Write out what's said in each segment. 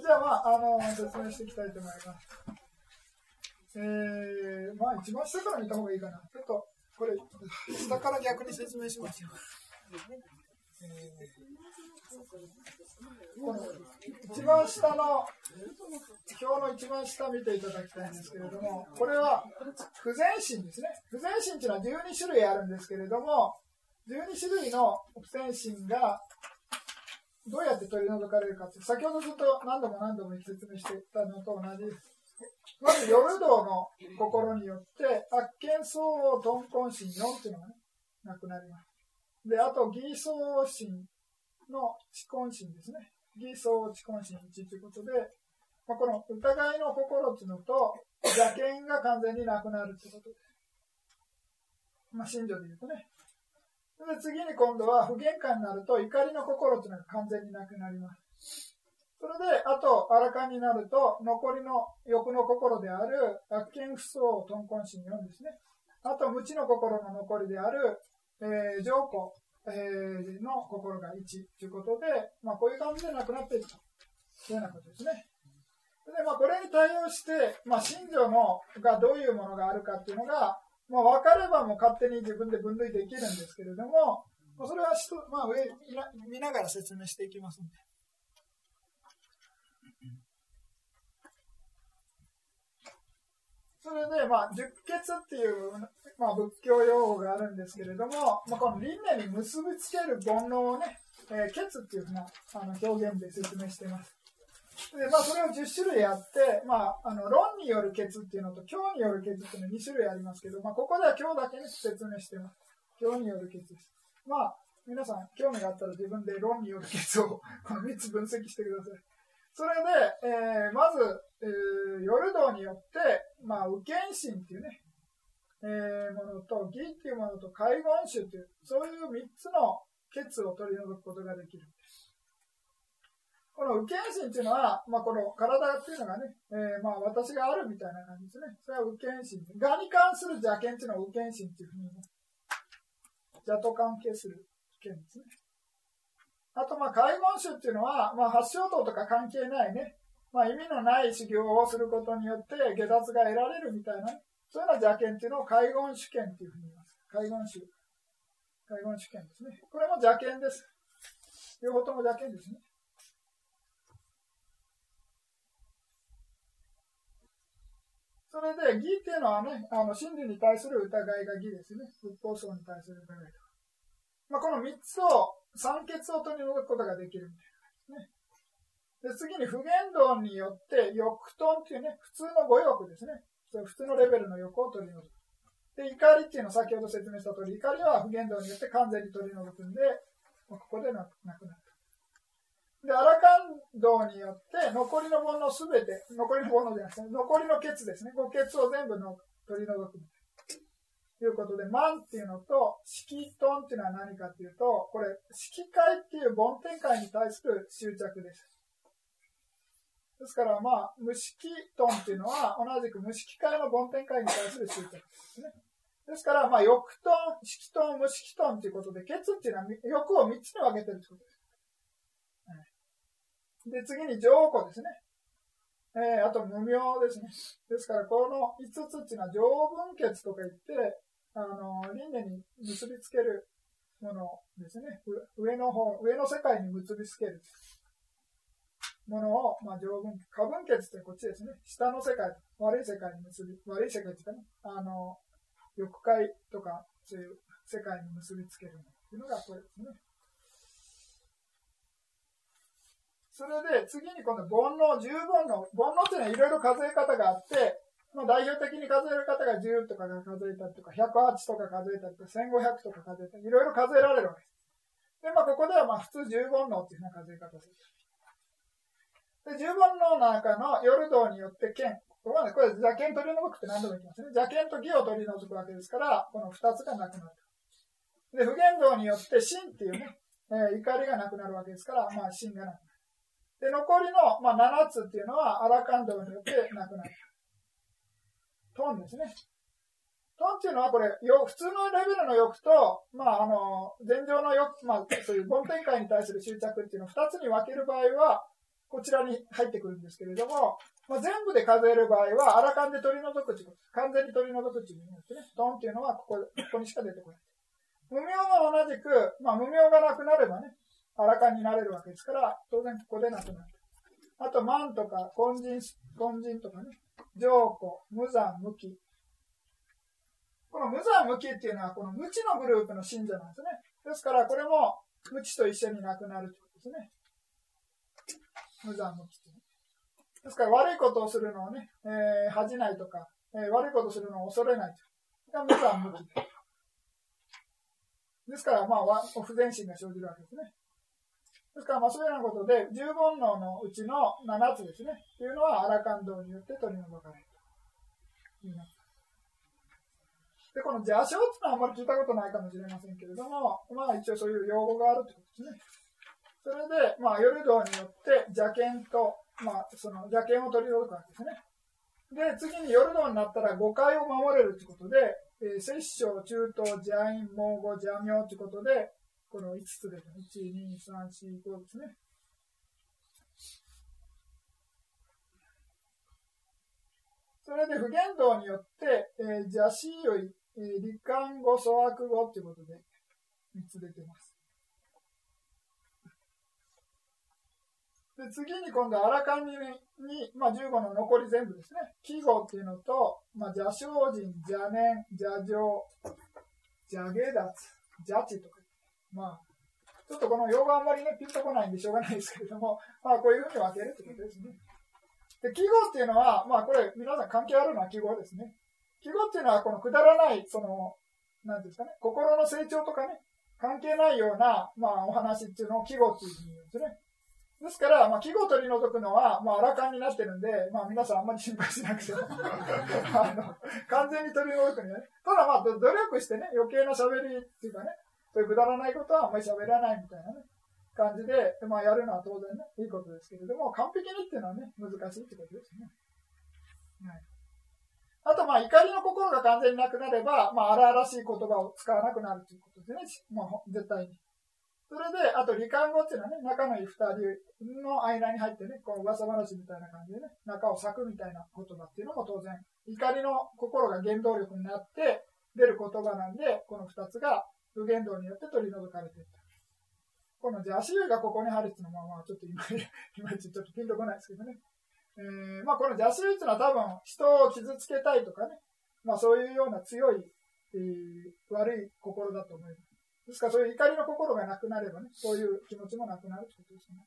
じゃあ、まあ、あの、説明していきたいと思います。えー、まあ、一番下から見た方がいいかな。ちょっと、これ、下から逆に説明しますよ。えー、一番下の表の一番下見ていただきたいんですけれども、これは不全身ですね。不全身というのは12種類あるんですけれども、12種類の不全身がどうやって取り除かれるかって、先ほどずっと何度も何度も説明してたのと同じです。まず、夜道の心によって、悪見相応鈍根心4っていうのがね、なくなります。で、あと、偽装心の知根心ですね。偽装知根心1ということで、まあ、この疑いの心っていうのと、邪見が完全になくなるってことです。まあ、信条で言うとね。で次に今度は不玄関になると怒りの心っていうのが完全になくなります。それで、あと、あらかになると、残りの欲の心である悪見不相、豚根心4ですね。あと、無知の心の残りである、えー、上皇、えー、の心が1ということで、まあ、こういう感じでなくなっていくというようなことですね。で、まあ、これに対応して、まあ、信条のがどういうものがあるかっていうのが、まあ、分かればもう勝手に自分で分類できるんですけれども、まあ、それはまあ、上見ながら説明していきますので。それで、まあ、十血っていう、まあ、仏教用語があるんですけれども、まあ、この輪廻に結びつける煩悩をね、えー、血っていうふうなあの表現で説明しています。で、まあ、それを10種類あって、まあ、あの、論による血っていうのと、今日による血っていうの2種類ありますけど、まあ、ここでは今日だけに説明してます。今日による血です。まあ、皆さん、興味があったら自分で論による血を、この3つ分析してください。それで、えー、まず、えー、夜道によって、まあ、右見心っていうね、えー、ものと、義っていうものと、海言種っていう、そういう3つの欠を取り除くことができる。この右見心っていうのは、まあ、この体っていうのがね、えー、まあ、私があるみたいな感じですね。それは右見心。我に関する邪見っていうのは右見心っていうふうに、邪と関係する見ですね。あと、まあ、介護種っていうのは、まあ、発症道とか関係ないね、まあ、意味のない修行をすることによって下脱が得られるみたいな、ねそういうような邪剣っていうのを介護主権っていうふうに言います。介護主。介護主権ですね。これも邪剣です。両方とも邪剣ですね。それで、義っていうのはね、あの真理に対する疑いが義ですね。仏法僧に対する疑いとか。まあ、この3つを酸欠を取り除くことができるみたいな感じですね。で、次に不言動によって、欲トンっていうね、普通の語欲ですね。普通のレベルの欲を取り除く。で、怒りっていうのを先ほど説明した通り、怒りは不言動によって完全に取り除くんで、ここでなくなる。で、アラカン道によって、残りの煩悩すべて、残りの煩悩じゃなくて、残りのケツですね。このケツを全部の取り除く。ということで、万っていうのと、色トンっていうのは何かっていうと、これ、色界っていう梵天界に対する執着です。ですから、まあ、無色トンっていうのは、同じく無色界の梵天界に対する執着ですね。ですから、まあ、欲トン、色トン、無色トンということで、ケツっていうのは欲を3つに分けてるってことです。で、次に上古ですね。えー、あと無名ですね。ですから、この5つっていうのは上分血とか言って、あの、輪廻に結びつけるものですね。上の方、上の世界に結びつけるものを、まあ、条文、過分血ってこっちですね。下の世界、悪い世界に結び、悪い世界っていうかね、あの、欲界とか、そういう世界に結びつけるっていうのがこれですね。それで次に今度煩悩、十煩悩。煩悩っていうのはいろいろ数え方があって、まあ、代表的に数える方が10とかが数えたりとか、108とか数えたりとか、1500とか数えたり、いろいろ数えられるわけです。で、まあ、ここではまあ普通10煩悩っていうふうな数え方をする。で、10煩悩の中の夜道によって剣。これ、ね、これ邪剣取り除くって何度も言ってますね。邪剣と義を取り除くわけですから、この2つがなくなる。で、不言動によって真っていうね、えー、怒りがなくなるわけですから、まあ真がなくなる。で、残りの、まあ、7つっていうのは、アラカンドによってなくなる。トンですね。トンっていうのはこれ、よ普通のレベルの欲と、まあ、あの、前上の欲、まあ、そういう梵天界に対する執着っていうのを2つに分ける場合は、こちらに入ってくるんですけれども、まあ、全部で数える場合は、アラカンで取り除くということ。完全に取り除くという意味ですね。トンっていうのはここ、ここにしか出てこない。無名は同じく、まあ、無名がなくなればね、アラカンになれるわけですから、当然ここでなくなる。あと、万とか、根人、根人とかね、上古、無残、無期。この無残無期っていうのは、この無知のグループの信者なんですね。ですから、これも無知と一緒になくなるということですね。無残無期ってですから、悪いことをするのをね、えー、恥じないとか、えー、悪いことをするのを恐れないと。が無残無期ですから、まあ、不全心が生じるわけですね。ですから、まあ、そういうようなことで、十煩悩のうちの7つですね、というのは、アラカン道によって取り除かれるとで、この邪正っていうのはあまり聞いたことないかもしれませんけれども、まあ一応そういう用語があるということですね。それで、まあ、夜道によって邪剣と、まあ、その邪剣を取り除くわけですね。で、次に夜道になったら誤解を守れるということで、えー、摂政、中東、邪因、猛語、邪名ということで、この5つですね。1、2、3、4、5ですね。それで不言動によって、えー、邪死より、えー、理感語、粗悪語ということで3つ出てます。で次に今度、アラカンに、にまあ、15の残り全部ですね。記号っていうのと、まあ、邪精進、邪念、邪情、邪下脱、邪地とかまあ、ちょっとこの用語あんまりね、ピンとこないんでしょうがないですけれども、まあ、こういうふうに分けるってことですね。で、記号っていうのは、まあ、これ、皆さん関係あるのは記号ですね。記号っていうのは、このくだらない、その、なんですかね、心の成長とかね、関係ないような、まあ、お話っていうのを記号っていうふうに言うんですね。ですから、まあ、記号を取り除くのは、まあ、アラカンになってるんで、まあ、皆さんあんまり心配しなくても あの、完全に取り除くにはね。ただ、まあ、努力してね、余計な喋りっていうかね、そういうくだらないことはあんまり喋らないみたいなね、感じで、まあ、やるのは当然ね、いいことですけれども、完璧にっていうのはね、難しいってことですね。はい。あと、まあ、怒りの心が完全になくなれば、まあ、荒々しい言葉を使わなくなるということですね。まあ、絶対に。それで、あと、離間語っていうのはね、仲のいい二人の間に入ってね、こう、噂話みたいな感じでね、仲を裂くみたいな言葉っていうのも当然、怒りの心が原動力になって出る言葉なんで、この二つが無限道によって取り除かれていった。このじゃあ足湯がここにあるっていうのは、まあちょっと今、いまいちちょっとピンとこないですけどね。えー、まあこの邪推っていうのは多分人を傷つけたいとかね、まあそういうような強い、えー、悪い心だと思います。ですからそういう怒りの心がなくなればね、そういう気持ちもなくなるということですね。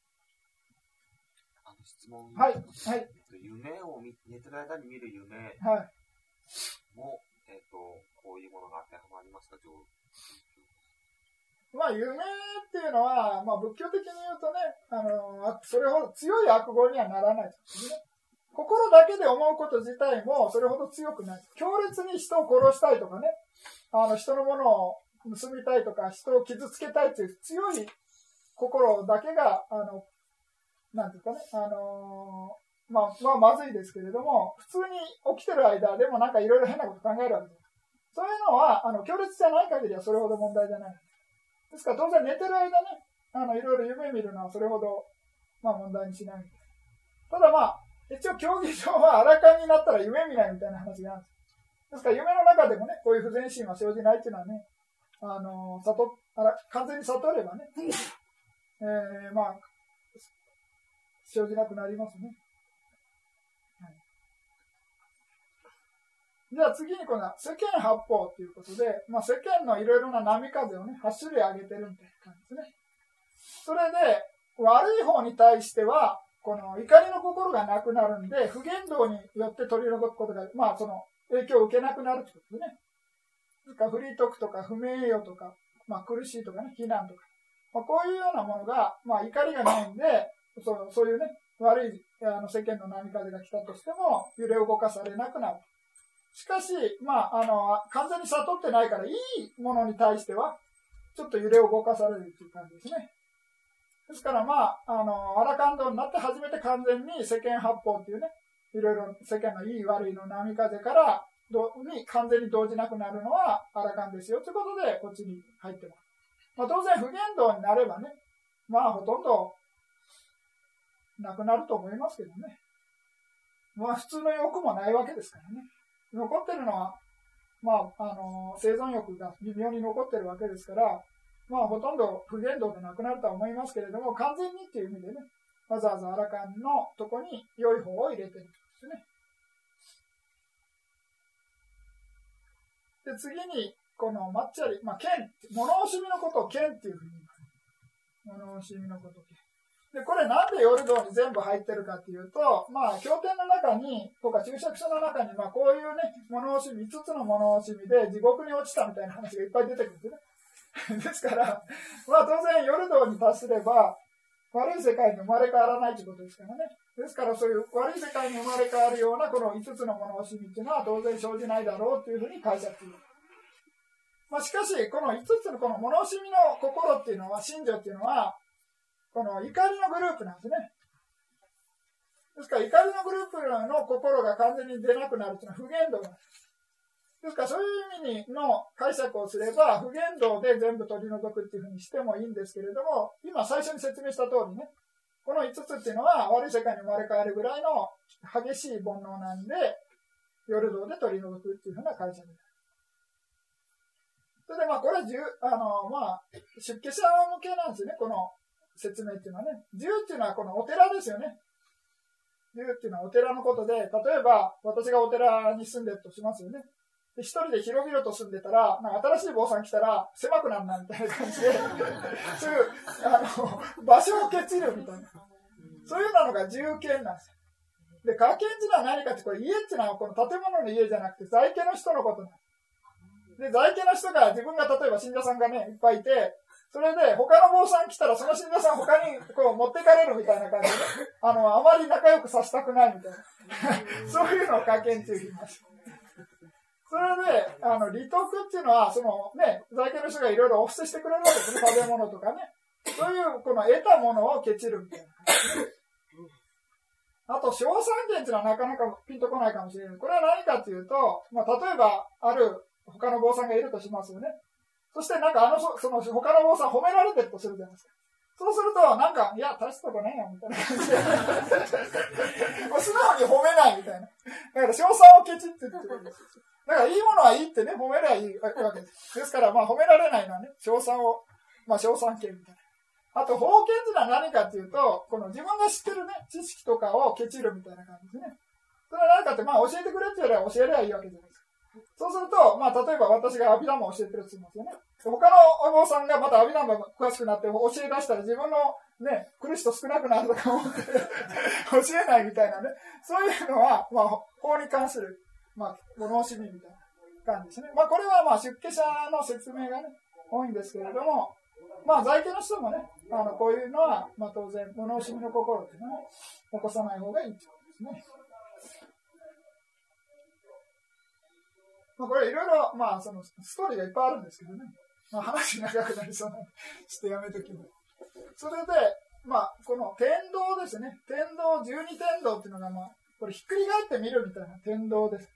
あの質問はい。はい。夢を見、寝てる間に見る夢も、えっ、ー、と、こういうものが当てはまりますか、まあ、夢っていうのは、まあ、仏教的に言うとね、あの、それほど強い悪語にはならないね。心だけで思うこと自体もそれほど強くない。強烈に人を殺したいとかね、あの、人のものを盗みたいとか、人を傷つけたいっていう強い心だけが、あの、なんていうかね、あのー、まあ、まあ、まずいですけれども、普通に起きてる間でもなんかいろいろ変なこと考えるわけです。そういうのは、あの、強烈じゃない限りはそれほど問題じゃない。ですから当然寝てる間ね、あの、いろいろ夢見るのはそれほど、まあ問題にしない。ただまあ、一応競技場は荒かになったら夢見ないみたいな話があるんです。ですから夢の中でもね、こういう不全心は生じないっていうのはね、あの、悟、あら、完全に悟ればね、えー、まあ、生じなくなりますね。じゃあ次にこの世間八方ということで、まあ、世間のいろいろな波風をね、8種類上げてるみたいな感じですね。それで、悪い方に対しては、この怒りの心がなくなるんで、不言動によって取り除くことが、まあその影響を受けなくなるってことですね。そかフリートークとか不名誉とか、まあ苦しいとかね、非難とか。まあ、こういうようなものが、まあ怒りがないんで、そそういうね、悪いあの世間の波風が来たとしても、揺れ動かされなくなる。しかし、まあ、あの、完全に悟ってないから、いいものに対しては、ちょっと揺れを動かされるっていう感じですね。ですから、まあ、あの、アラカンドになって初めて完全に世間八方っていうね、いろいろ世間のいい悪いの波風からどに完全に動じなくなるのはアラカンですよということで、こっちに入ってます。まあ、当然、不言動になればね、まあ、ほとんど、なくなると思いますけどね。まあ普通の欲もないわけですからね。残ってるのは、まあ、あの、生存欲が微妙に残ってるわけですから、まあほとんど不言動でなくなるとは思いますけれども、完全にっていう意味でね、わざわざアラカンのとこに良い方を入れてるんですね。で、次に、この抹茶り、まあ、剣、物惜しみのことを剣っていうふうに言います。物惜しみのことを剣。で、これなんでヨルドーに全部入ってるかっていうと、まあ、経典の中に、とか注釈書の中に、まあ、こういうね、物惜しみ、5つの物惜しみで地獄に落ちたみたいな話がいっぱい出てくるんですね。ですから、まあ、当然、ヨルドーに達すれば、悪い世界に生まれ変わらないということですからね。ですから、そういう悪い世界に生まれ変わるような、この5つの物惜しみっていうのは当然生じないだろうというふうに解釈する。まあ、しかし、この5つのこの物惜しみの心っていうのは、信条っていうのは、この怒りのグループなんですね。ですから、怒りのグループの心が完全に出なくなるというのは不言動なんです。ですから、そういう意味の解釈をすれば、不言動で全部取り除くっていうふうにしてもいいんですけれども、今最初に説明した通りね、この5つっていうのは悪い世界に生まれ変わるぐらいの激しい煩悩なんで、夜道で取り除くっていうふうな解釈です。それでまあこれはあの、まあ、出家者向けなんですよね、この説明っていうのはね。自由っていうのはこのお寺ですよね。自由っていうのはお寺のことで、例えば私がお寺に住んでるとしますよね。で一人で広々と住んでたら、なんか新しい坊さん来たら狭くなるなみたいな感じで、そういうあの場所をケチるみたいな。そういうのが自由権なんですよ。で、家権っていうのは何かって、これ家っていうのはこの建物の家じゃなくて在家の人のことなんです。で、在家の人が自分が例えば信者さんがね、いっぱいいて、それで、他の坊さん来たら、その信者さん他にこう持ってかれるみたいな感じで、あの、あまり仲良くさせたくないみたいな。そういうのを加減って言います。それで、あの、利得っていうのは、そのね、在家の人がいろいろお布施してくれるわけですね。食べ物とかね。そういう、この得たものをケチるみたいな。あと、小三元っていうのはなかなかピンとこないかもしれない。これは何かっていうと、まあ、例えば、ある他の坊さんがいるとしますよね。そしてなんかあの、その他の坊さん褒められてるとするじゃないですか。そうすると、なんか、いや、大したことねえよ、みたいな感じで。も う素直に褒めないみたいな。だから、賞賛をケチって言ってるんですだから、いいものはいいってね、褒めりゃいいわけです。ですから、まあ、褒められないのはね、賞賛を、まあ、賞賛系みたいな。あと、封建っていうのは何かっていうと、この自分が知ってるね、知識とかをケチるみたいな感じですね。それは何かって、まあ、教えてくれって言われば教えればいいわけじゃない。そうすると、まあ、例えば私がアビダムを教えてるって言いますよね。他のお坊さんがまたアビダムが詳しくなって教え出したら自分のね、苦しと少なくなるとか思って教えないみたいなね。そういうのは、まあ、法に関する、まあ、物惜しみみたいな感じですね。まあ、これはまあ、出家者の説明がね、多いんですけれども、まあ、在家の人もね、あの、こういうのは、まあ、当然、物惜しみの心っていうのを起こさない方がいいってことですね。まあ、これいろいろ、まあ、その、ストーリーがいっぱいあるんですけどね。まあ、話長くなりそうなので、してやめときます。それで、まあ、この天道ですね。天道、十二天道っていうのが、まあ、これひっくり返ってみるみたいな天道です。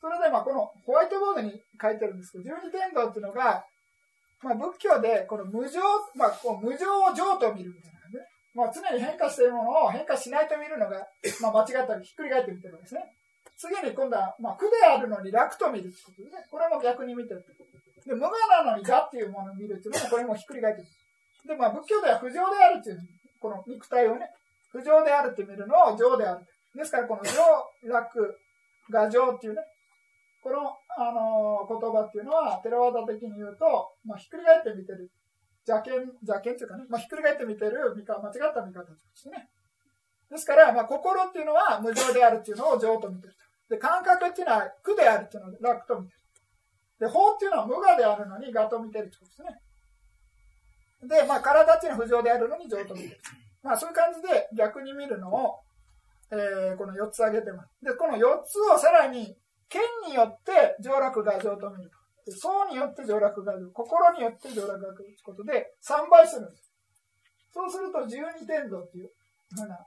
それで、まあ、このホワイトボードに書いてるんですけど、十二天道っていうのが、まあ、仏教で、この無常、まあ、こう無常を常と見るみたいなね。まあ、常に変化しているものを変化しないと見るのが、まあ、間違ったりひっくり返ってみてるわけですね。次に今度は、まあ、苦であるのに楽と見るってことですね。これも逆に見てるってことで。で、無我なのに我っていうものを見るっていうのも、これもひっくり返ってる。で、まあ、仏教では不浄であるっていう、この肉体をね、不浄であるって見るのを浄である。ですから、この浄、楽、が浄っていうね、この、あのー、言葉っていうのは、テラワダ的に言うと、まあ、ひっくり返って見てる。邪剣、邪剣っていうかね、まあ、ひっくり返って見てる見か、間違った見方ですね。ですから、まあ、心っていうのは無常であるっていうのを浄と見てる。で、感覚っていうのは苦であるっていうのを楽と見てる。で、法っていうのは無我であるのに我と見てるってことですね。で、まあ、体っていうのは不浄であるのに情と見てる。まあ、そういう感じで逆に見るのを、えー、この4つ挙げてます。で、この4つをさらに、剣によって上落が情と見る。層によって上落が情、心によって上落が情ということで、3倍するんです。そうすると12天道っていうふうな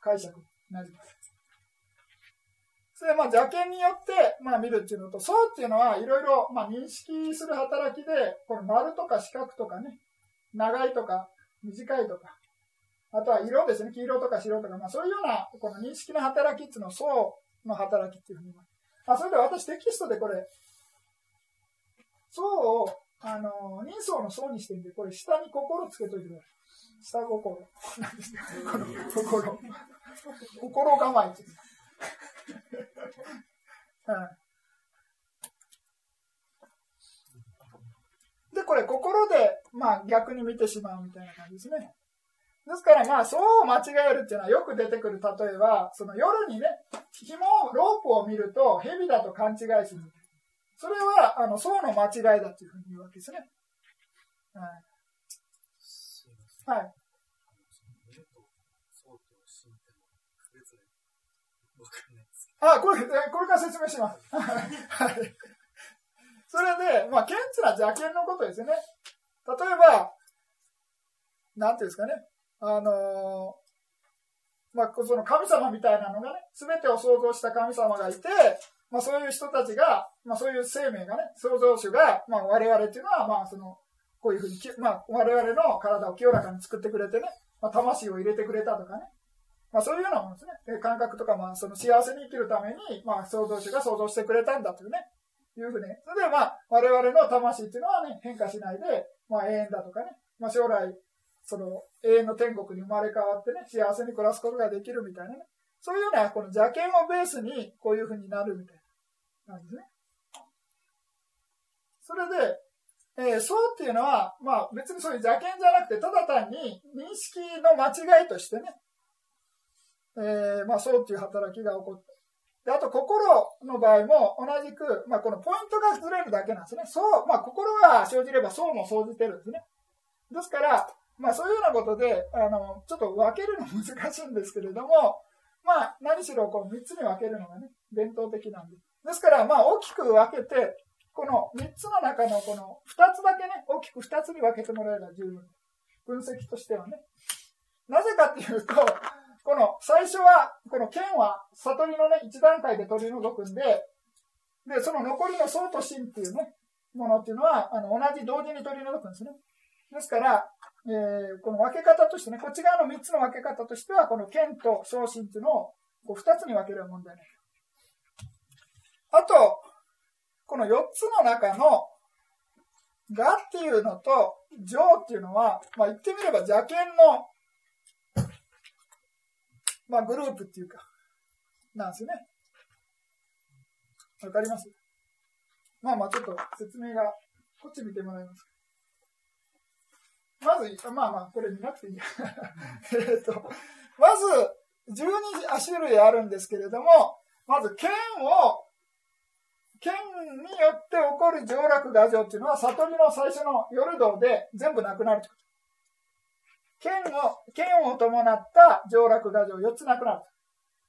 解釈になります。それまあ邪剣によって、まあ、見るっていうのと、層っていうのはいろいろ、まあ、認識する働きで、この丸とか四角とかね、長いとか短いとか、あとは色ですね、黄色とか白とか、まあ、そういうようなこの認識の働きっていうのを層の働きっていうふうに言います。あそれで私テキストでこれ、層をあの人相の層にしてるんで、これ下に心つけといてください。下心。この心。心構えってで、これ、心で、まあ、逆に見てしまうみたいな感じですね。ですから、まあ、そう間違えるっていうのはよく出てくる。例えば、その夜にね、紐、ロープを見ると、蛇だと勘違いする。それは、あの、そうの間違いだというふうに言うわけですね。はい。はい。あ、これ、これから説明します。はい。それで、まあ、顕著な邪剣のことですね。例えば、なんていうんですかね。あのー、まあ、その神様みたいなのがね、すべてを創造した神様がいて、まあ、そういう人たちが、まあ、そういう生命がね、創造主が、まあ、我々っていうのは、まあ、その、こういうふうに、まあ、我々の体を清らかに作ってくれてね、まあ、魂を入れてくれたとかね、まあ、そういうようなものですね。感覚とか、まあ、その幸せに生きるために、まあ、創造主が創造してくれたんだというね、いうふうに。それで、まあ、我々の魂っていうのはね、変化しないで、まあ、永遠だとかね、まあ、将来、その、永遠の天国に生まれ変わってね、幸せに暮らすことができるみたいなね。そういうような、この邪剣をベースに、こういうふうになるみたいな感じですね。それで、えー、そうっていうのは、まあ別にそういう邪剣じゃなくて、ただ単に認識の間違いとしてね、えー、まあそうっていう働きが起こった。で、あと心の場合も同じく、まあこのポイントがずれるだけなんですね。そう、まあ心が生じればそうも生じてるんですね。ですから、まあそういうようなことで、あの、ちょっと分けるの難しいんですけれども、まあ何しろこう3つに分けるのがね、伝統的なんで。ですから、まあ大きく分けて、この3つの中のこの2つだけね、大きく2つに分けてもらえば十分。分析としてはね。なぜかっていうと、この最初は、この剣は悟りのね、一段階で取り除くんで、で、その残りの相と心っていうね、ものっていうのは、あの、同じ同時に取り除くんですね。ですから、えー、この分け方としてね、こっち側の3つの分け方としては、この剣と昇進っていうのをこう2つに分ける問題ない。あと、この4つの中の、がっていうのと、上っていうのは、まあ言ってみれば邪剣の、まあグループっていうか、なんですよね。わかります？まあまあちょっと説明が、こっち見てもらいます。まず、まあまあ、これ見なくていい。えっと、まず、12種類あるんですけれども、まず、剣を、剣によって起こる上落画像っていうのは、悟りの最初の夜道で全部なくなるということ。剣を、剣を伴った上落画像4つなくなる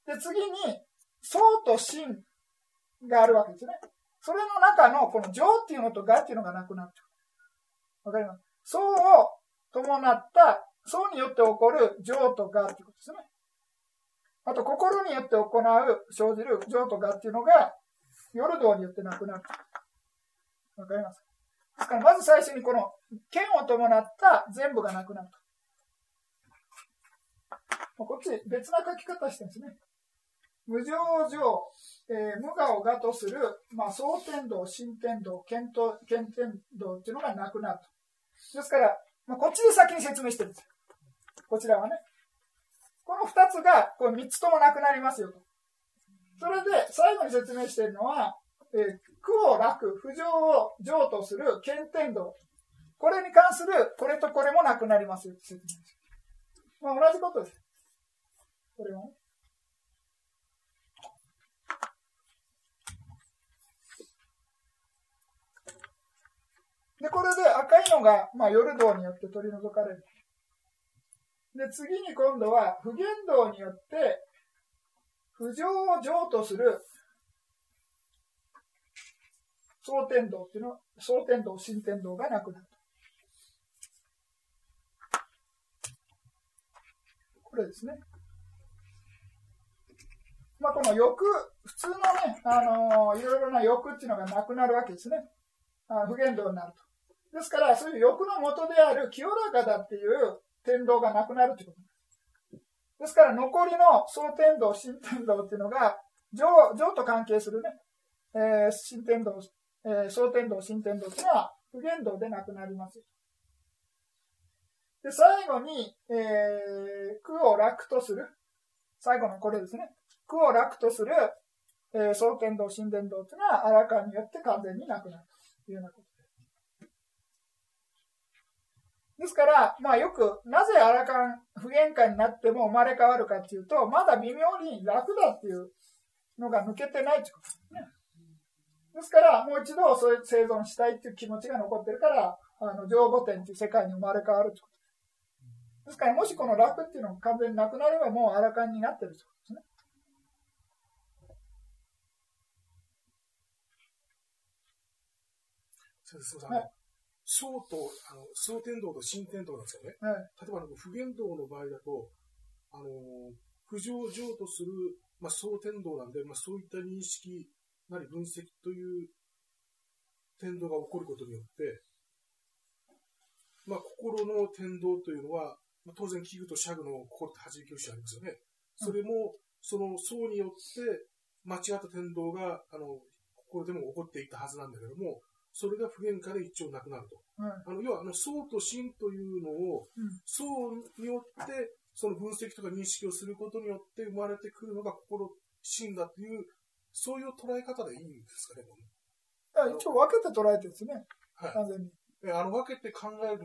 で、次に、相と心があるわけですね。それの中の、この上っていうのとがっていうのがなくなるわかります？相を伴った層によって起こる情とがっていうことですね。あと、心によって行う、生じる情とがっていうのが、夜道によってなくなる。わかります？ですから、まず最初にこの、剣を伴った全部がなくなると。こっち別な書き方してるんですね。無常上、えー、無我を我とする、まあ、総天道、新天道、剣天道っていうのがなくなると。ですから、まあ、こっちで先に説明してるんです。こちらはね。この二つが、これ三つともなくなりますよと。それで、最後に説明してるのは、えー、苦を楽、不浄を浄とする検天道。これに関する、これとこれもなくなりますよって説明です。まあ、同じことです。これは？で、これで赤いのが、まあ、夜道によって取り除かれる。で、次に今度は、不言道によって、不浄を浄とする、総天道っていうの、総天道、新天道がなくなる。これですね。まあ、この欲、普通のね、あのー、いろいろな欲っていうのがなくなるわけですね。あ不言動になると。ですから、そういう欲の元である清らかだっていう天道がなくなるということです。ですから残りの総天道、新天道っていうのが、上、上と関係するね、えー、新天道、えー、総天道、新天道っていうのは不言道でなくなります。で、最後に、えー、苦を楽とする。最後のこれですね。苦を楽とする、えー、総天道、新天道っていうのは、アラカンによって完全になくなるというようなことです。ですから、まあよく、なぜアラカン不限界になっても生まれ変わるかっていうと、まだ微妙に楽だっていうのが抜けてないってことですね。ですから、もう一度そういう生存したいっていう気持ちが残ってるから、あの、上五天っていう世界に生まれ変わるってことですですから、もしこの楽っていうのが完全になくなれば、もうあらかんになってるってことですね。先生、すみません。はい、総と、あの、総天道と新天道なんですよね。はい、例えば、不言道の場合だと、あの、不上上とする、まあ、総天道なんで、まあ、そういった認識なり分析という天道が起こることによって、まあ、心の天道というのは、まあ、当然、器具とシャグの心って弾き教師ありますよね。それも、その層によって、間違った天道が、あの、心でも起こっていたはずなんだけども、それが不変化で一応なくなると。うん、あの要は、あの、層と心というのを、層によって、その分析とか認識をすることによって生まれてくるのが心、心だという、そういう捉え方でいいんですかね、一応分けて捉えてるんですね。はい。完全に。あの、分けて考える、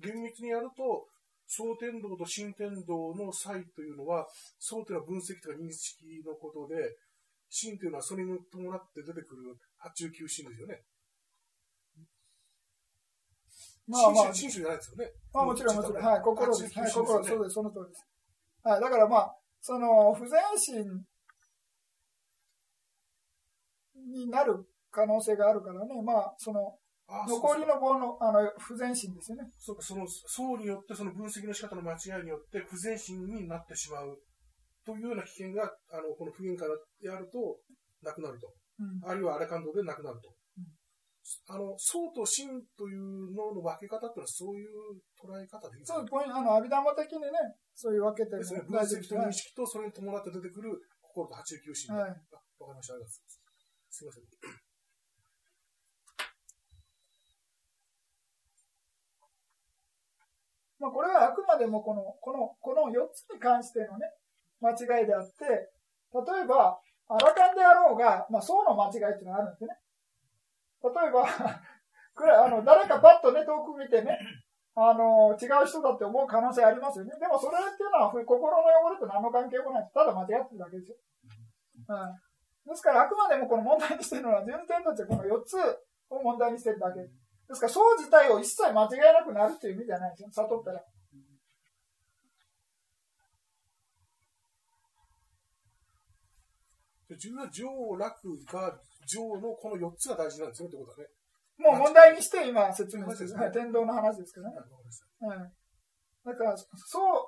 厳密にやると、総天道と新天道の差異というのは、総というのは分析とか認識のことで、新というのはそれに伴って出てくる八中九神ですよね。まあまあ。新種じゃないですよね。まあもちろんもちろん。はい、心です。はい、心、そうです、その通りです。はい、だからまあ、その、不全心になる可能性があるからね、まあ、その、残りの棒のあの不全心ですよね。そうか、その層によって、その分析の仕方の間違いによって、不全心になってしまうというような危険が、あのこの不言からやると、なくなると。うん、あるいは荒感動でなくなると。うん、あの、層と心というのの分け方っていうのは、そういう捉え方でいいですか、そう、ポイント、あの、阿弥陀的にね、そういう分けてる。ですね。分析と認識と、それに伴って出てくる心と八中九心。はい。わかりました。ありがとうございます。すみません。まあ、これはあくまでもこの、この、この4つに関してのね、間違いであって、例えば、アラカンであろうが、まあ、層の間違いっていうのがあるんですね。例えば あの、誰かパッとね、遠く見てね、あの、違う人だって思う可能性ありますよね。でもそれっていうのは、心の汚れと何の関係もない。ただ間違ってるだけですよ。うん。ですから、あくまでもこの問題にしてるのは、順天としてこの4つを問題にしてるだけ。ですから、そう自体を一切間違えなくなるという意味じゃないですよ。悟ったら。自分は上、楽が上のこの4つが大事なんですよってことだね。もう問題にして今説明してる、ね、天道の話ですけどね。はい。だから、そ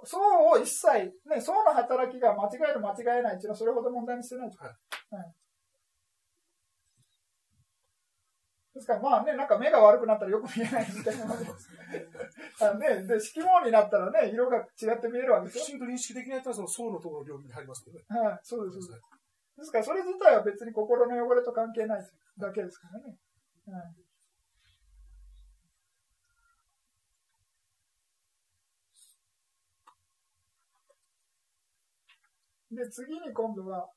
う、そうを一切、ね、そうの働きが間違える間違えないっていうのはそれほど問題にしてないです。はい。はいですからまあね、なんか目が悪くなったらよく見えないみたいなもんでね、で、色網になったらね、色が違って見えるわけですよ。きちんと認識できないとその層のところの領域に入りますよね。はい、そうです。ですですから、それ自体は別に心の汚れと関係ないだけですからね。はいで、次に今度は、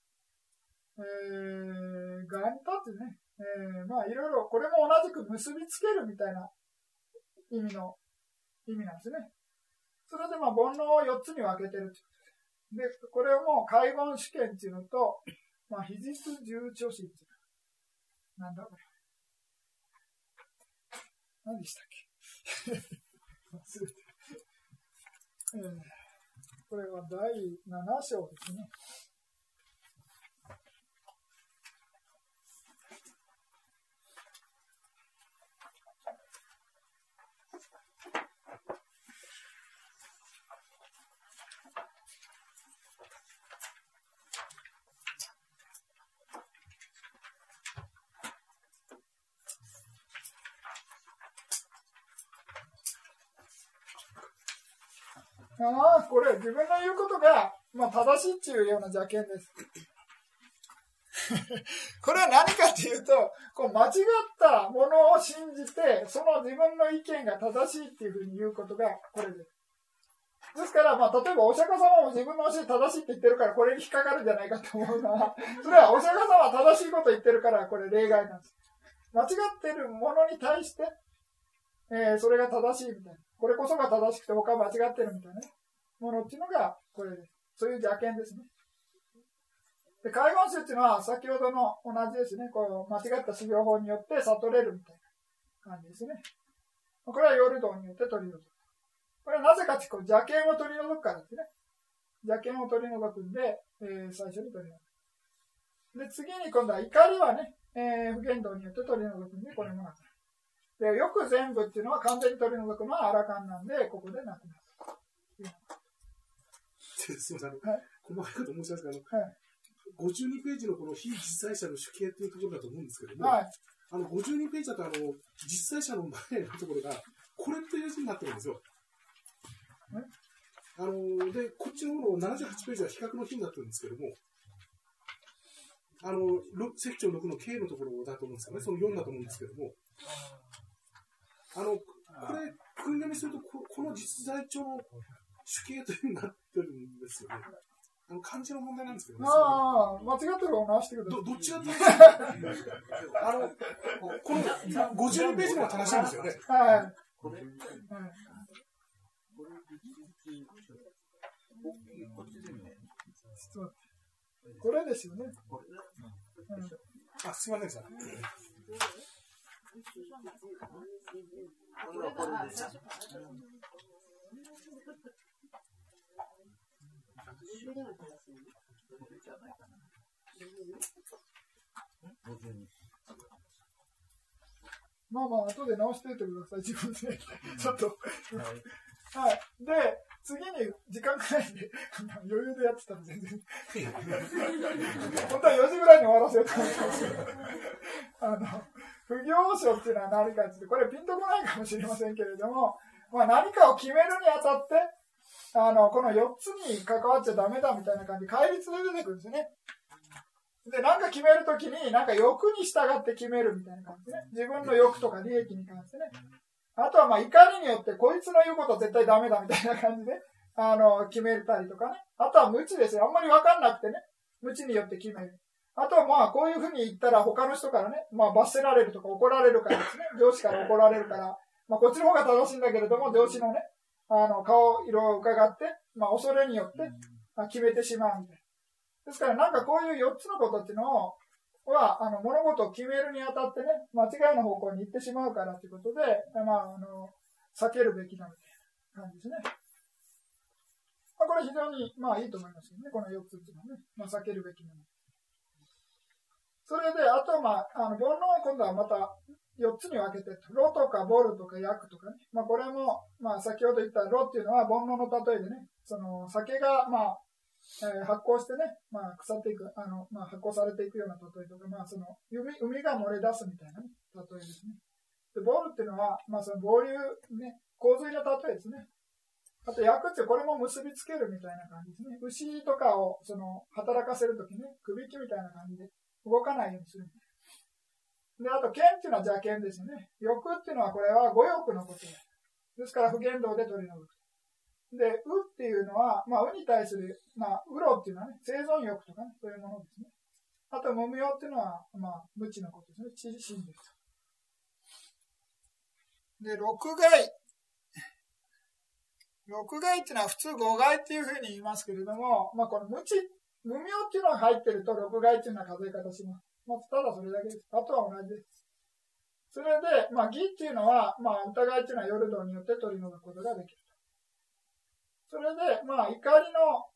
えー、ガンタってね、えー、まあいろいろ、これも同じく結びつけるみたいな意味の、意味なんですね。それでまあ煩悩を4つに分けてるで、これをもう海言試験っていうのと、まあ、非実重調子っていう。なんだこれ。何でしたっけ？忘れてえー、これは第7章ですね。ああ、これ、自分の言うことがまあ、正しいっていうような邪見です。これは何かというと、こう間違ったものを信じて、その自分の意見が正しいっていうふうに言うことがこれです。ですから、まあ、例えばお釈迦様も自分の教え正しいって言ってるから、これに引っかかるんじゃないかと思うのは、それはお釈迦様は正しいこと言ってるから、これ例外なんです。間違ってるものに対して、えー、それが正しいみたいな。これこそが正しくて他は間違ってるみたいなものっていうのが、これです。そういう邪見ですね。で、海言宗っていうのは、先ほどの同じですね。こう、間違った修行法によって悟れるみたいな感じですね。これはヨルドンによって取り除く。これはなぜかっていう、邪見を取り除くからですね。邪見を取り除くんで、えー、最初に取り除く。で、次に今度は怒りはね、えー、不言動によって取り除くんで、これもなく。で、よく全部っていうのは完全に取り除くのはアラカンなんで、ここでなくなる。すみません、はい、細かいこと申しますけど、はい、52ページのこの非実際者の主形というところだと思うんですけども、はい、あの52ページだとあの実際者の前のところが、これっていう字になってるんですよ。あので、こっちの方の78ページは比較の日になってるんですけども、あの、石長6の K のところだと思うんですよね。その4だと思うんですけども、あの、これ、訓読みするとこ、この実在帳の主形というになってるんですよね。あの漢字の問題なんですけど、ね、ああ、間違ってる方を直してください。ど、どっちが正しいあの、この52ページの方が正しいんですよね。はい。これ、これですよね。あ、すみませんでした。まあまあ、後で直しておいてください、自分で。ちょっと。はい。はいで、次に時間がないで、余裕でやってたら全然。本当は4時ぐらいに終わらせようと思ったんですけど。あの、不行書っていうのは何かって、これピンとこないかもしれませんけれども、まあ何かを決めるにあたって、あの、この4つに関わっちゃダメだみたいな感じで、戒律で出てくるんですね。で、なんか決めるときに、なんか欲に従って決めるみたいな感じね。自分の欲とか利益に関してね。あとはまあ怒りによって、こいつの言うこと絶対ダメだみたいな感じで、あの、決めたりとかね。あとは無知ですよ。あんまりわかんなくてね。無知によって決める。あとはまあ、こういうふうに言ったら他の人からね、まあ罰せられるとか怒られるからですね。上司から怒られるから、まあこっちの方が正しいんだけれども、上司のね、あの、顔色を伺って、まあ恐れによって、まあ、決めてしまうみたいな。ですからなんかこういう4つのことっていうのを、は、あの、物事を決めるにあたってね、間違いの方向に行ってしまうからということで、まあ、あの、避けるべきだみたいな感じですね。まあ、これ非常に、まあいいと思いますよね。この4つっていうのはね。まあ、避けるべきもの。それで、あと、まあ、あの、煩悩は今度はまた4つに分けて、ロとかボルとか薬とかね。まあ、これも、まあ、先ほど言ったロっていうのは煩悩の例えでね、その、酒が、まあ、えー、発酵してね、まあ、腐っていく、あの、まあ、発酵されていくような例えとか、まあ、その、海海が漏れ出すみたいな、ね、例えですね。で、ボールっていうのは、まあ、その、暴流、ね、洪水の例えですね。あと、薬ってこれも結びつけるみたいな感じですね。牛とかを、その、働かせるときね、首木みたいな感じで動かないようにする。で、あと、剣っていうのは邪剣ですね。欲っていうのは、これは五欲のことです。ですから、不言動で取り除く。で、うっていうのは、まあ、うに対する、まあ、うろっていうのはね、生存欲とかね、そういうものですね。あと、もむよっていうのは、まあ、無知のことですね。知心です。で、六害。六害っていうのは普通五害っていうふうに言いますけれども、まあ、この無知、無明っていうのが入ってると六害っていうのは数え方します。まあ、ただそれだけです。あとは同じです。それで、まあ、義っていうのは、まあ、お互いっていうのはヨルドによって取り除くことができる。それで、まあ、怒りの、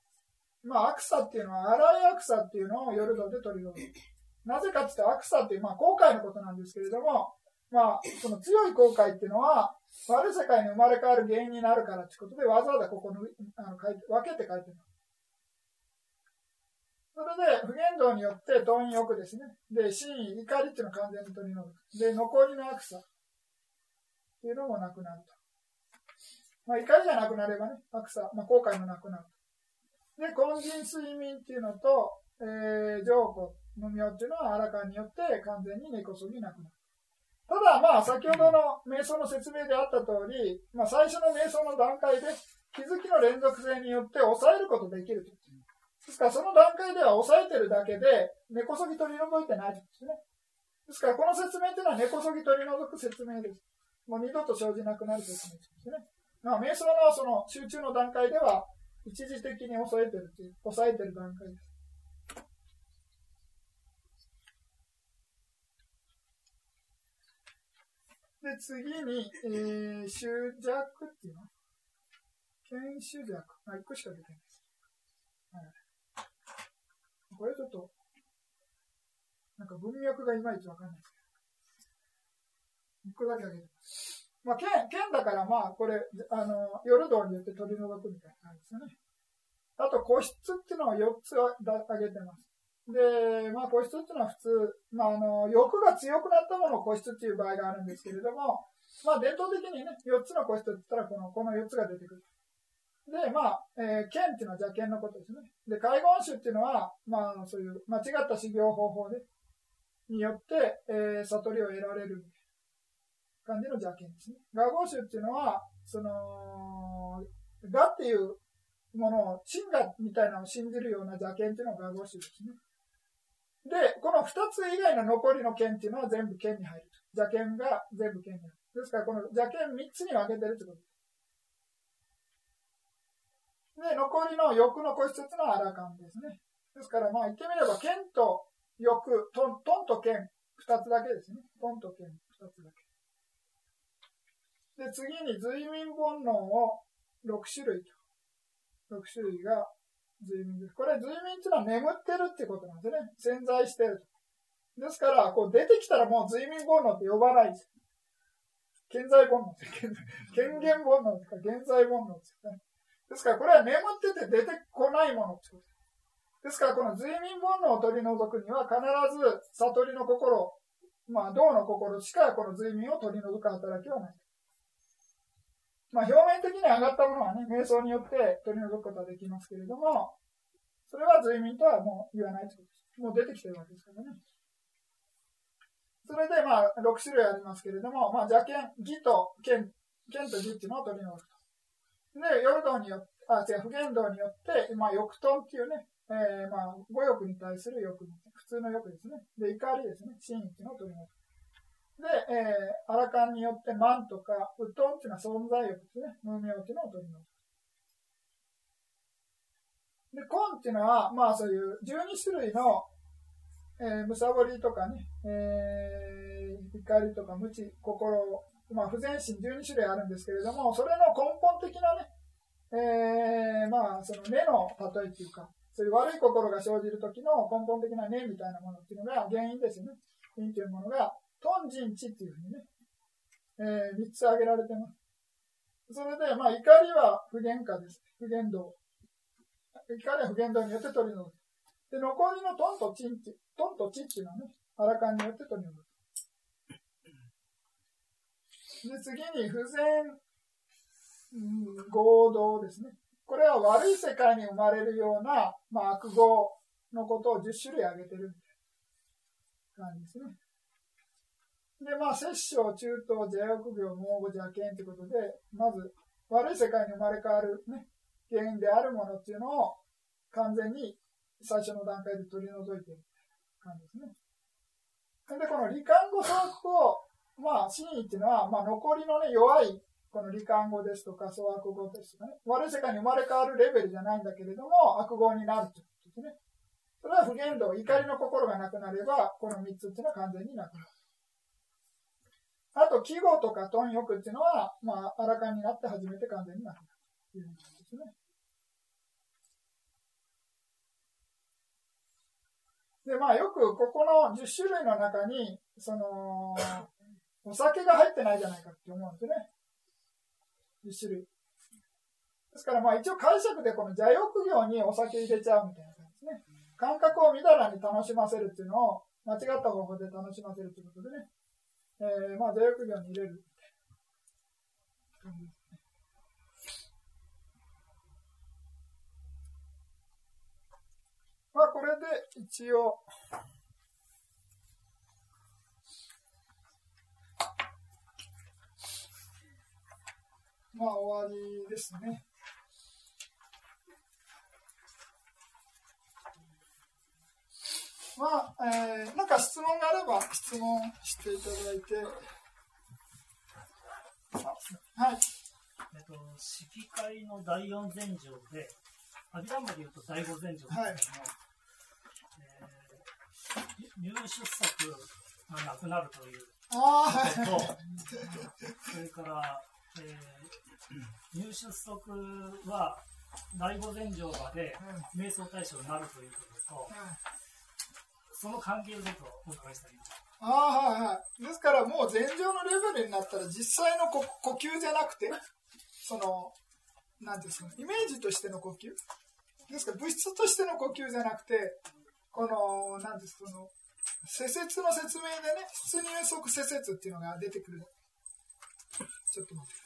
まあ、悪さっていうのは、荒い悪さっていうのをヨルドで取り除く。なぜかって言って悪さっていう、まあ、後悔のことなんですけれども、まあ、その強い後悔っていうのは、悪い世界に生まれ変わる原因になるからってことで、わざわざここのあの書いて分けて書いてます。それで、不言動によって、貪欲ですね。で、真意、怒りっていうのを完全に取り除く。で、残りの悪さっていうのもなくなると。まあ、怒りじゃなくなればね、悪さ、まあ、後悔もなくなる。で、根人睡眠っていうのと、えー、上古無明っていうのはあらかによって完全に根こそぎなくなる。ただ、まあ、先ほどの瞑想の説明であった通り、まあ、最初の瞑想の段階で気づきの連続性によって抑えることできると。ですから、その段階では抑えてるだけで、根こそぎ取り除いてないんですね。ですから、この説明というのは根こそぎ取り除く説明です。もう二度と生じなくなる説明ですね。まあ、瞑想のその集中の段階では、一時的に抑えてるっていう、抑えてる段階です。で、次に、えー、執着っていうの？剣執着。あ、1個しか出てないです。はい。これちょっと、なんか文脈がいまいちわかんないですけど。1個だけあげてます。まあ、剣、剣だからまあ、これ、あの、夜道によって取り除くみたいな感じですよね。あと、個室っていうのを4つあげてます。で、まあ、個室っていうのは普通、まあ、あの、欲が強くなったものを個室っていう場合があるんですけれども、まあ、伝統的にね、4つの個室って言ったら、この、この4つが出てくる。で、まあ、えー、剣っていうのは邪剣のことですね。で、介護種っていうのは、まあ、そういう間違った修行方法で、によって、えー、悟りを得られる感じの邪剣ですね。画号種っていうのは、その、がっていうものを、真がみたいなのを信じるような邪剣っていうのが画号種ですね。で、この2つ以外の残りの剣っていうのは全部剣に入る。邪剣が全部剣に入る。ですから、この邪剣3つに分けてるってことです。で、残りの欲の個室っていうのはアラカンですね。ですから、まあ言ってみれば、剣と欲、トントンと剣、2つだけですね。トンと剣、2つだけ。で、次に随眠煩悩を6種類と。6種類が睡眠です。これ、睡眠っていうのは眠ってるってことなんですね。潜在してると。ですから、こう出てきたらもう睡眠煩悩って呼ばないです。健在煩悩って、権限煩悩とか現在煩悩ですよね。ですから、これは眠ってて出てこないものってことです。ですから、この睡眠煩悩を取り除くには、必ず悟りの心、まあ、道の心しかこの睡眠を取り除く働きはない。まあ、表面的に上がったものはね、瞑想によって取り除くことはできますけれども、それは随眠とはもう言わないということです。もう出てきてるわけですからね。それで、まあ、6種類ありますけれども、まあ、邪剣、義と剣、剣と義っていうのを取り除くと。で、夜道によって、あ、違う、不言道によって、まあ、欲遁っていうね、えー、まあ、五欲に対する欲、普通の欲ですね。で、怒りですね、真意っていうのを取り除く。で、えー、アラカンによってマンとかウトンっていうのは存在欲ですね。無名っていうのを取り除く。で、コンっていうのは、まあそういう12種類の、えー、むさぼりとかね、えー、怒りとか無知、心、まあ不全心12種類あるんですけれども、それの根本的なね、えー、まあその根の例えっていうか、そういう悪い心が生じる時の根本的な根みたいなものっていうのが原因ですね。因というものがトンジンチっていうふうにね、えー、3つ挙げられてます。それで、まあ、怒りは不言化です。不言動。怒りは不言動によって取り除く。で、残りのトンとチンって、トンとチっていうのはね、アラカンによって取り除く。で、次に、不全、うん、合同ですね。これは悪い世界に生まれるような、まあ、悪語のことを10種類挙げてるみたいな感じですね。で、まあ、摂政、中東、邪欲病、猛母、邪剣ということで、まず、悪い世界に生まれ変わる、ね、原因であるものっていうのを完全に最初の段階で取り除いてる感じですね。で、この理感語、粗悪語、まあ、真意っていうのは、まあ、残りのね、弱い、この理感語ですとか、粗悪語ですとかね、悪い世界に生まれ変わるレベルじゃないんだけれども、悪語になるということですね。それは不言動、怒りの心がなくなれば、この3つっていうのは完全になくなる。あと、記号とか貪欲っていうのは、まあ、あらかになって初めて完全になるということですね。で、まあ、よくここの10種類の中に、その、お酒が入ってないじゃないかって思うんですね。10種類。ですから、まあ、一応解釈でこの邪欲業にお酒入れちゃうみたいな感じですね。感覚をみだらに楽しませるっていうのを、間違った方法で楽しませるということでね。えー、まあ、大学には見れる。まあ、これで一応、まあ、終わりですね。まあ、えー、なんか質問があれば質問していただいて。はい。えっと、式会の第四前条で、アビランマで言うと第五前条ですけども、はい、えー、入出作がなくなるということと、それから、えー、入出足は第五前条まで瞑想対象になるということと、その関係をちょっとお伺いしたいああ、はいはい。ですから、もう前場のレベルになったら、実際の呼吸じゃなくて、その、なんですかね、イメージとしての呼吸？ですから、物質としての呼吸じゃなくて、この、なんですか、その、施設の説明でね、出入足施設っていうのが出てくる。ちょっと待って。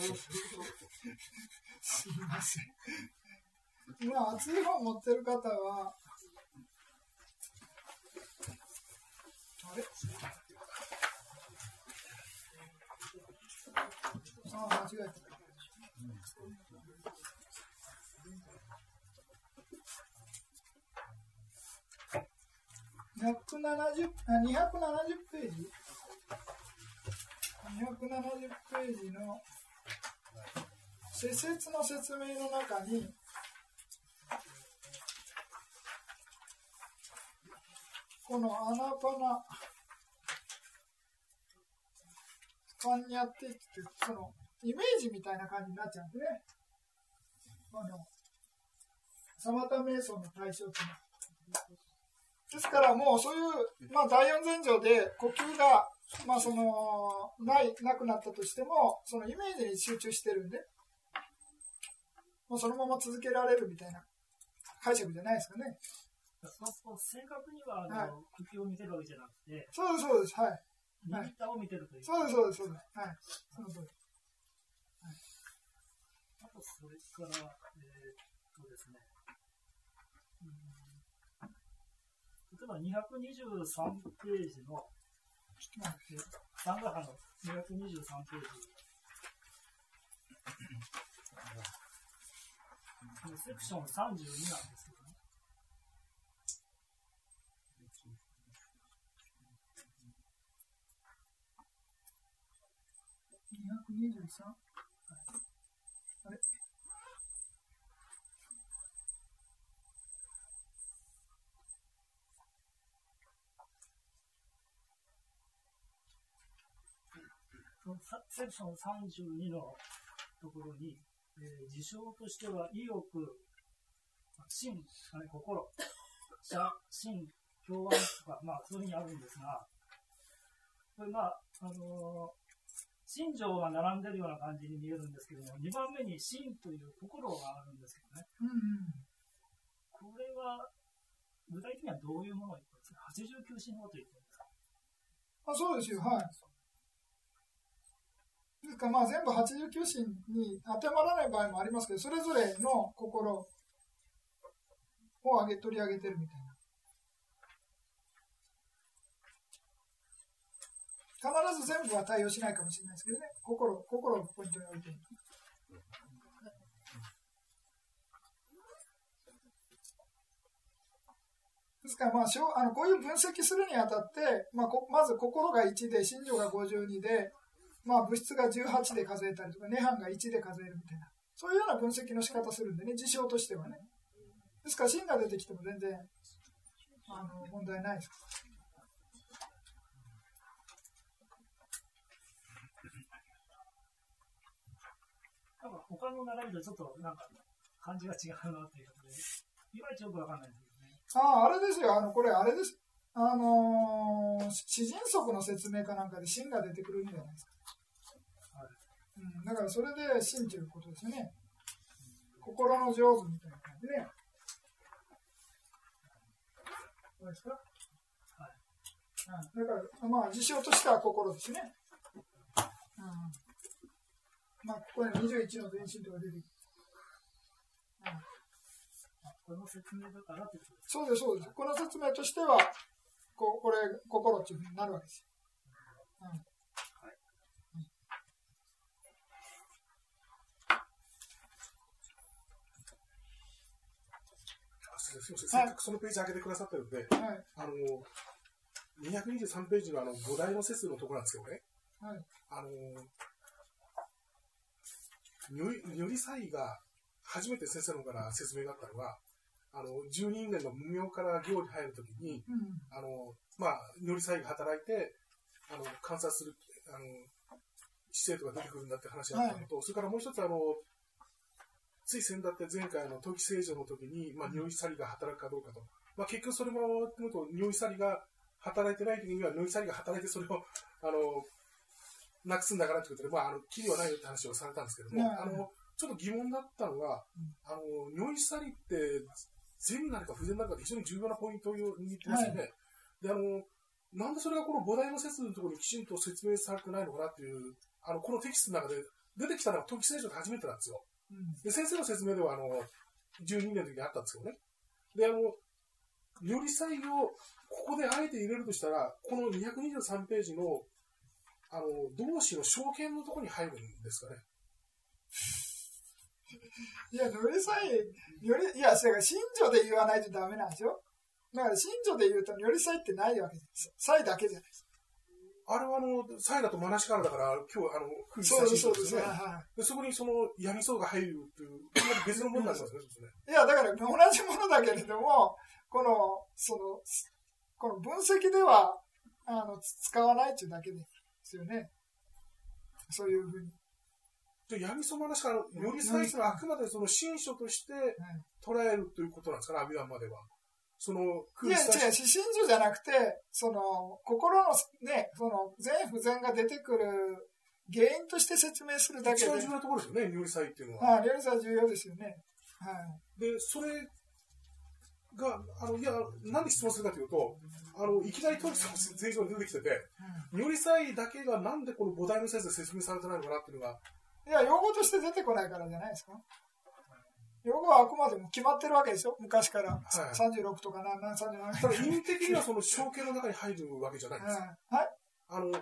すみません。今、熱い本持ってる方は、あれああ、間違えた。170あ270ページ270ページの施設の説明の中にこのアナパナパンニャってってそのイメージみたいな感じになっちゃうんでね。あのサマタ瞑想の対象ってですからもうそういう、まあ、第四前条で呼吸がまあそのないなくなったとしてもそのイメージに集中してるんでもうそのまま続けられるみたいな解釈じゃないですかね。正確にはあの、はい、茎を見てるわけじゃなくて、そうですそうですはい。右下を見てるという。そうですそうですそうです。はい。その通り。はい。あとそれからえー、っとですね。例えば223ページのサンガハの223ページ。セクション32なんですけどね。223? あれセクション32のところに、えー、事象としては意欲、心、心、社、心、共安とか、まあ、そういうふうにあるんですが、これまあ、あのー、心情が並んでるような感じに見えるんですけども、2番目に心という心があるんですけどね。うんうん、これは、具体的にはどういうものを言ってるんですか ?89 心法と言ってるんですか？あそうですよ、はい。ですからまあ全部89心に当てはまらない場合もありますけど、それぞれの心を上げ取り上げてるみたいな。必ず全部は対応しないかもしれないですけどね、心心をポイントに置いてる。ですから、まあ、あのこういう分析するにあたって、まあ、まず心が1で、心情が52で、まあ、物質が18で数えたりとか、涅槃が1で数えるみたいな、そういうような分析の仕方するんでね、事象としてはね。ですから、芯が出てきても全然あの問題ないですから。なんか他の並びとちょっとなんか感じが違うなっていうことで、いまいちよくわかんないですね。ああ、あれですよ、あのこれ、あれです。あのー、詩人則の説明かなんかで芯が出てくるんじゃないですか。だからそれで真ということですよね。心の上手みたいな感じで、ね。どうですか？はい。うん、だから、まあ、事象としては心ですね。うん。まあ、ここで21の全身とか出てくる。うんこの説明だからってそうです、そうです。この説明としては、ここれ、心っていうふうになるわけですよ。うんすみません、せっかくそのページ上げてくださったので、はい、あの、223ページのあの5台の説のところなんですけどね、はい、あの、如理祭が初めて先生の方から説明があったのが、あの、12年の無名から行に入るときに、うん、あの、まあ、如理祭が働いて、あの、観察する、あの、姿勢とか出てくるんだって話があったのと、はい、それからもう一つ、あの、つい先だって前回の時聖女の時に、まあ、匂い去りが働くかどうかと。まあ、結局それもってると、匂い去りが働いてない時には、匂い去りが働いてそれを、あの、なくすんだからってことで、まあ、あの、きりはないよって話をされたんですけども、あの、ちょっと疑問だったのは、あの、匂い去りって、善になるか不全になるかって非常に重要なポイントを握ってますよね。はい、で、あの、なんでそれがこの母題の説のところにきちんと説明されてないのかなっていう、あの、このテキストの中で出てきたのが時聖書で初めてなんですよ。で、先生の説明では、あの、12年の時にあったんですよね。で、あの、より採をここであえて入れるとしたら、この223ページの、あの、動詞の証券のところに入るんですかね。いや、ノリさえ、より、いや、それが信条で言わないとダメなんですよ。だから信条で言うと、よりさえってないわけです。さえだけじゃないですあれはあの、サイだとマナシカラだから、今日、あの、空気そうです、そうでそこにその、闇層が入るっていう、別のものなんですね、いや、だから同じものだけれども、この、その、この分析では、あの、使わないっていうだけですよね。そういうふうに。で、闇そまなしか、より最初はあくまでその新書として捉えるということなんですかね、アビワンまでは。その、いや、違う、新書じゃなくて、その、心のね、その、全不全が出てくる原因として説明するだけで。一番重要なところですよね、料理祭っていうのは。ああ、料理祭重要ですよね。はい。で、それが、あの、いや、なんで質問するかというと、あの、いきなり当時の税上に出てきてて、料理祭だけがなんでこの母題の先生説明されてないのかなっていうのが、いや、用語として出てこないからじゃないですか。用語はあくまでも決まってるわけですよ、昔から。はい、36とか何、何、37ただ、意味的にはその象形の中に入るわけじゃないんですか。はい。あの、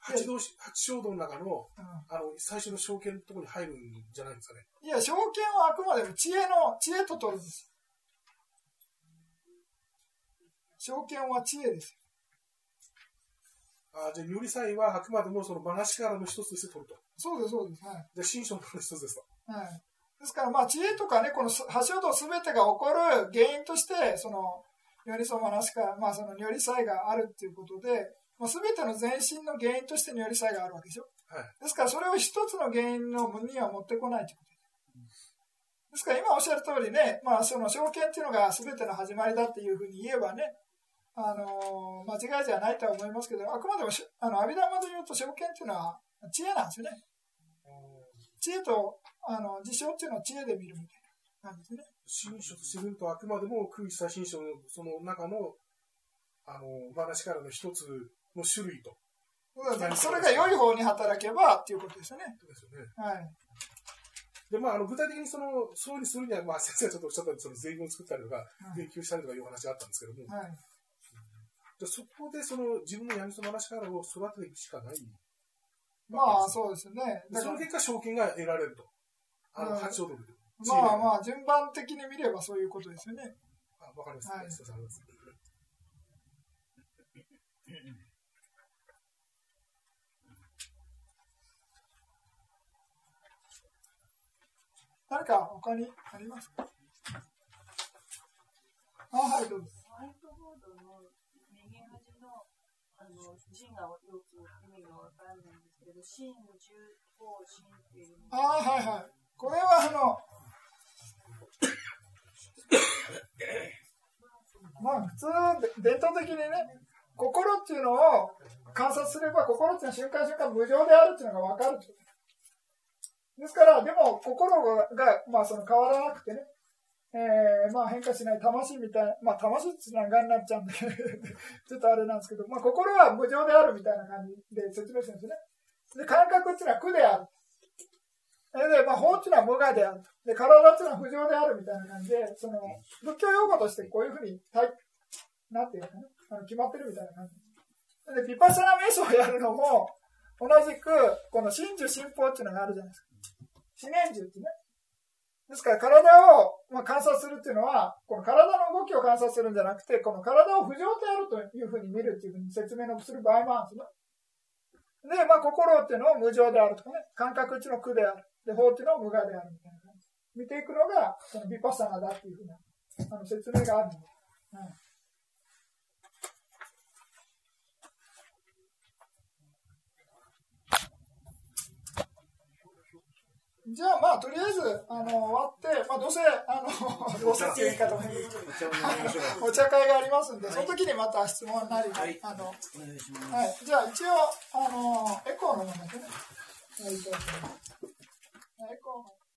八道八正道の中の、うん、あの、最初の象形のところに入るんじゃないですかね。いや、象形はあくまでも知恵の、知恵と取るんです。象形は知恵ですあじゃあ、より祭はあくまでもそのバナシカラの一つとして取ると。そうです、そうです。はい。じゃあ、新書の一つですと。はい。ですから、まあ、知恵とかね、この橋道すべてが起こる原因として、その、よりそまなしか、まあ、その、より祭があるっていうことで、まあ、すべての前進の原因としてより祭があるわけでしょ。はい。ですから、それを一つの原因の無には持ってこないということですから、今おっしゃる通りね、まあ、その、証券っていうのが全ての始まりだっていうふうに言えばね、あの間違いじゃないとは思いますけど、あくまでもあの阿弥陀まで言うと、証券っていうのは知恵なんですよね。知恵とあの事象っていうのは知恵で見るみたいな感じですね。新書としてみると、あくまでも空気した新書のその中のあの話からの一つの種類と。それが良い方に働けばっていうことですよね。そうですよね。はい。で、まあ、あの具体的にその、そうにするには、まあ、先生がちょっとおっしゃったように、その全員を作ったりとか、言及したりとかいう話があったんですけども、はい、でそこでその自分の闇その話からを育てていくしかない。まあ、そうですね。その結果、賞金が得られると。あの、まあまあ、順番的に見ればそういうことですよね。あ、わかります。はい、誰か他にありますか？あ、はい、どうぞ。ホワイトボードの右端のあの、真がよく意味がわからないんですけど、っていう。ああ、はいはい。これはあの、まあ普通、伝統的にね、心っていうのを観察すれば、心っていうのは瞬間瞬間無常であるっていうのがわかるですから、でも心が、まあその変わらなくてね、えー、まあ変化しない魂みたいな、まあ魂っていうのはがんになっちゃうんで ちょっとあれなんですけど、まあ心は無常であるみたいな感じで説明してるんですね。で、感覚っていうのは苦である。で、まあ法っていうのは無我である。で、体っていうのは不浄であるみたいな感じで、その、仏教用語としてこういうふうに、なんていうかな、あの決まってるみたいな感じ。で、ピパサナ瞑想をやるのも、同じく、この真珠信法っていうのがあるじゃないですか。四年中ってね。ですから体を、まあ、観察するっていうのは、この体の動きを観察するんじゃなくて、この体を不浄であるというふうに見るっていうふうに説明のする場合もあるんですね。で、まあ、心っていうのを無常であるとかね、感覚っていうのを苦である。で、法っていうのを無我であるみたいな感じ。見ていくのが、そのビパッサナだっていうふうな、あの説明があるので。うん。じゃあまあとりあえずあの終わって、まあ、どうせあのどうせっていう言い方もお茶会がありますんで、その時にまた質問なり、はい、あのはい、じゃあ一応あのエコーのものだけね。コー